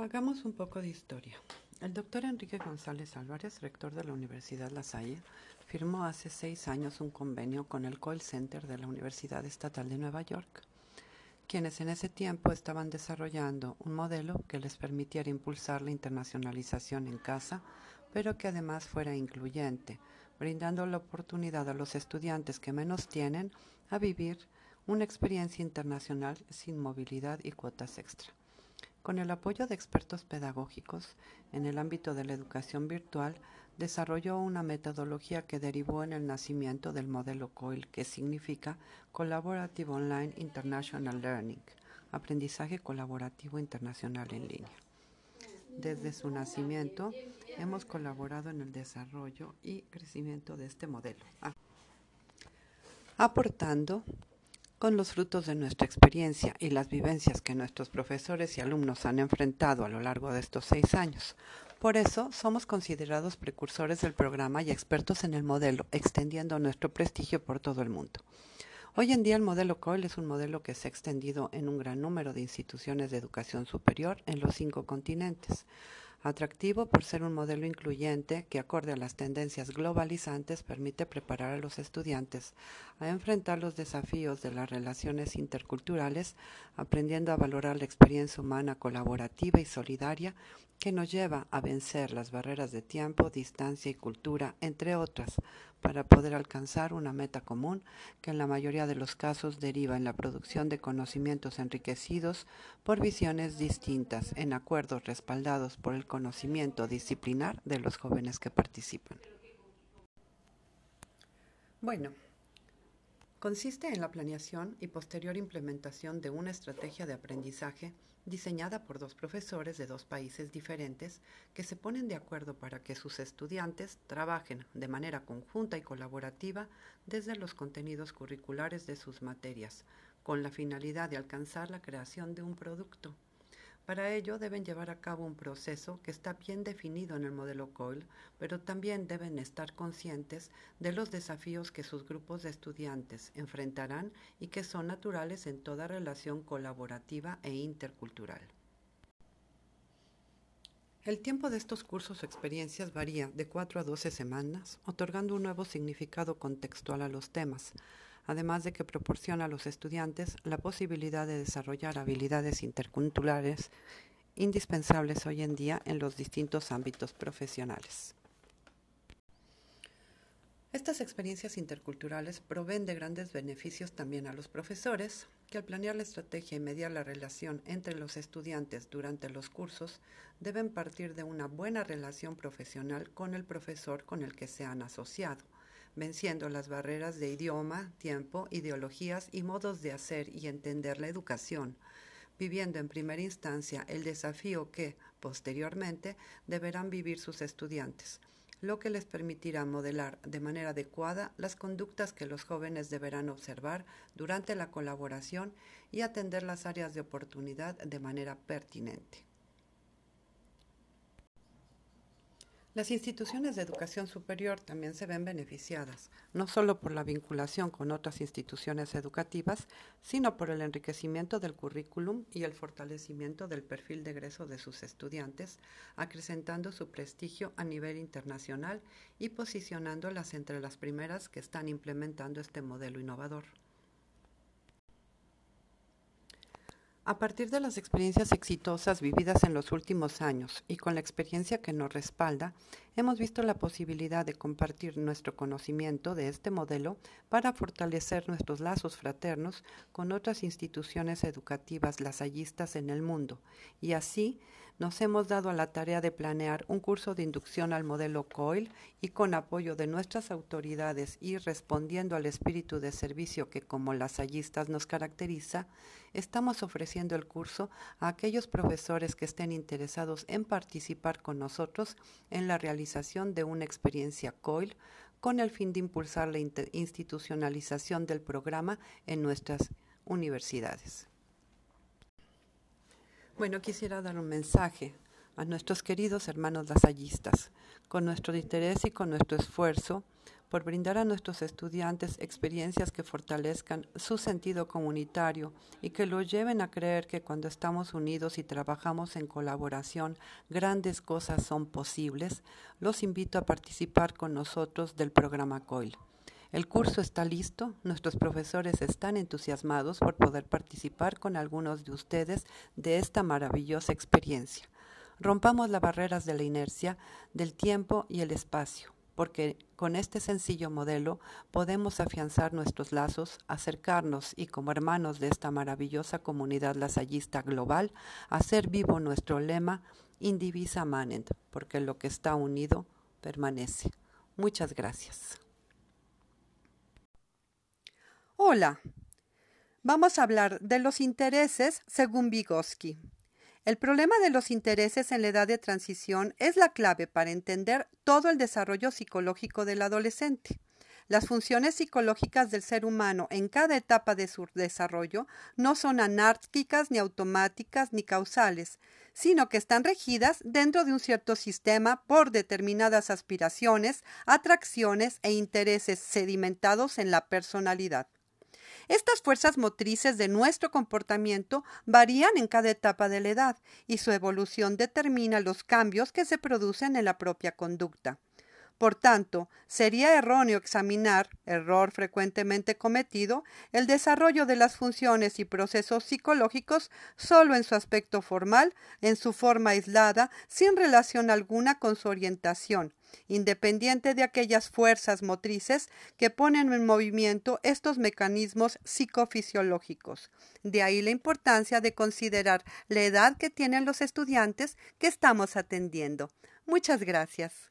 Hagamos un poco de historia. El doctor Enrique González Álvarez, rector de la Universidad La Salle, firmó hace seis años un convenio con el Coil Center de la Universidad Estatal de Nueva York, quienes en ese tiempo estaban desarrollando un modelo que les permitiera impulsar la internacionalización en casa, pero que además fuera incluyente, brindando la oportunidad a los estudiantes que menos tienen a vivir una experiencia internacional sin movilidad y cuotas extra. Con el apoyo de expertos pedagógicos en el ámbito de la educación virtual, desarrolló una metodología que derivó en el nacimiento del modelo COIL, que significa Collaborative Online International Learning, aprendizaje colaborativo internacional en línea. Desde su nacimiento, hemos colaborado en el desarrollo y crecimiento de este modelo, aportando con los frutos de nuestra experiencia y las vivencias que nuestros profesores y alumnos han enfrentado a lo largo de estos seis años. Por eso somos considerados precursores del programa y expertos en el modelo, extendiendo nuestro prestigio por todo el mundo. Hoy en día el modelo COIL es un modelo que se ha extendido en un gran número de instituciones de educación superior en los cinco continentes atractivo por ser un modelo incluyente que, acorde a las tendencias globalizantes, permite preparar a los estudiantes a enfrentar los desafíos de las relaciones interculturales, aprendiendo a valorar la experiencia humana colaborativa y solidaria que nos lleva a vencer las barreras de tiempo, distancia y cultura, entre otras, para poder alcanzar una meta común que en la mayoría de los casos deriva en la producción de conocimientos enriquecidos por visiones distintas, en acuerdos respaldados por el conocimiento disciplinar de los jóvenes que participan. Bueno, consiste en la planeación y posterior implementación de una estrategia de aprendizaje diseñada por dos profesores de dos países diferentes que se ponen de acuerdo para que sus estudiantes trabajen de manera conjunta y colaborativa desde los contenidos curriculares de sus materias, con la finalidad de alcanzar la creación de un producto. Para ello deben llevar a cabo un proceso que está bien definido en el modelo COIL, pero también deben estar conscientes de los desafíos que sus grupos de estudiantes enfrentarán y que son naturales en toda relación colaborativa e intercultural. El tiempo de estos cursos o experiencias varía de 4 a 12 semanas, otorgando un nuevo significado contextual a los temas, además de que proporciona a los estudiantes la posibilidad de desarrollar habilidades interculturales indispensables hoy en día en los distintos ámbitos profesionales. Estas experiencias interculturales proveen de grandes beneficios también a los profesores, que al planear la estrategia y mediar la relación entre los estudiantes durante los cursos, deben partir de una buena relación profesional con el profesor con el que se han asociado venciendo las barreras de idioma, tiempo, ideologías y modos de hacer y entender la educación, viviendo en primera instancia el desafío que, posteriormente, deberán vivir sus estudiantes, lo que les permitirá modelar de manera adecuada las conductas que los jóvenes deberán observar durante la colaboración y atender las áreas de oportunidad de manera pertinente. Las instituciones de educación superior también se ven beneficiadas, no solo por la vinculación con otras instituciones educativas, sino por el enriquecimiento del currículum y el fortalecimiento del perfil de egreso de sus estudiantes, acrecentando su prestigio a nivel internacional y posicionándolas entre las primeras que están implementando este modelo innovador. A partir de las experiencias exitosas vividas en los últimos años y con la experiencia que nos respalda, hemos visto la posibilidad de compartir nuestro conocimiento de este modelo para fortalecer nuestros lazos fraternos con otras instituciones educativas lasallistas en el mundo y así nos hemos dado a la tarea de planear un curso de inducción al modelo COIL y con apoyo de nuestras autoridades y respondiendo al espíritu de servicio que como lasallistas nos caracteriza, estamos ofreciendo el curso a aquellos profesores que estén interesados en participar con nosotros en la realización de una experiencia COIL con el fin de impulsar la institucionalización del programa en nuestras universidades. Bueno, quisiera dar un mensaje a nuestros queridos hermanos lasallistas, con nuestro interés y con nuestro esfuerzo por brindar a nuestros estudiantes experiencias que fortalezcan su sentido comunitario y que los lleven a creer que cuando estamos unidos y trabajamos en colaboración, grandes cosas son posibles, los invito a participar con nosotros del programa COIL. El curso está listo, nuestros profesores están entusiasmados por poder participar con algunos de ustedes de esta maravillosa experiencia. Rompamos las barreras de la inercia, del tiempo y el espacio porque con este sencillo modelo podemos afianzar nuestros lazos, acercarnos y como hermanos de esta maravillosa comunidad lasallista global, hacer vivo nuestro lema Indivisa Manent, porque lo que está unido permanece. Muchas gracias. Hola, vamos a hablar de los intereses según Vygotsky. El problema de los intereses en la edad de transición es la clave para entender todo el desarrollo psicológico del adolescente. Las funciones psicológicas del ser humano en cada etapa de su desarrollo no son anárquicas, ni automáticas, ni causales, sino que están regidas dentro de un cierto sistema por determinadas aspiraciones, atracciones e intereses sedimentados en la personalidad. Estas fuerzas motrices de nuestro comportamiento varían en cada etapa de la edad y su evolución determina los cambios que se producen en la propia conducta. Por tanto, sería erróneo examinar, error frecuentemente cometido, el desarrollo de las funciones y procesos psicológicos solo en su aspecto formal, en su forma aislada, sin relación alguna con su orientación, independiente de aquellas fuerzas motrices que ponen en movimiento estos mecanismos psicofisiológicos. De ahí la importancia de considerar la edad que tienen los estudiantes que estamos atendiendo. Muchas gracias.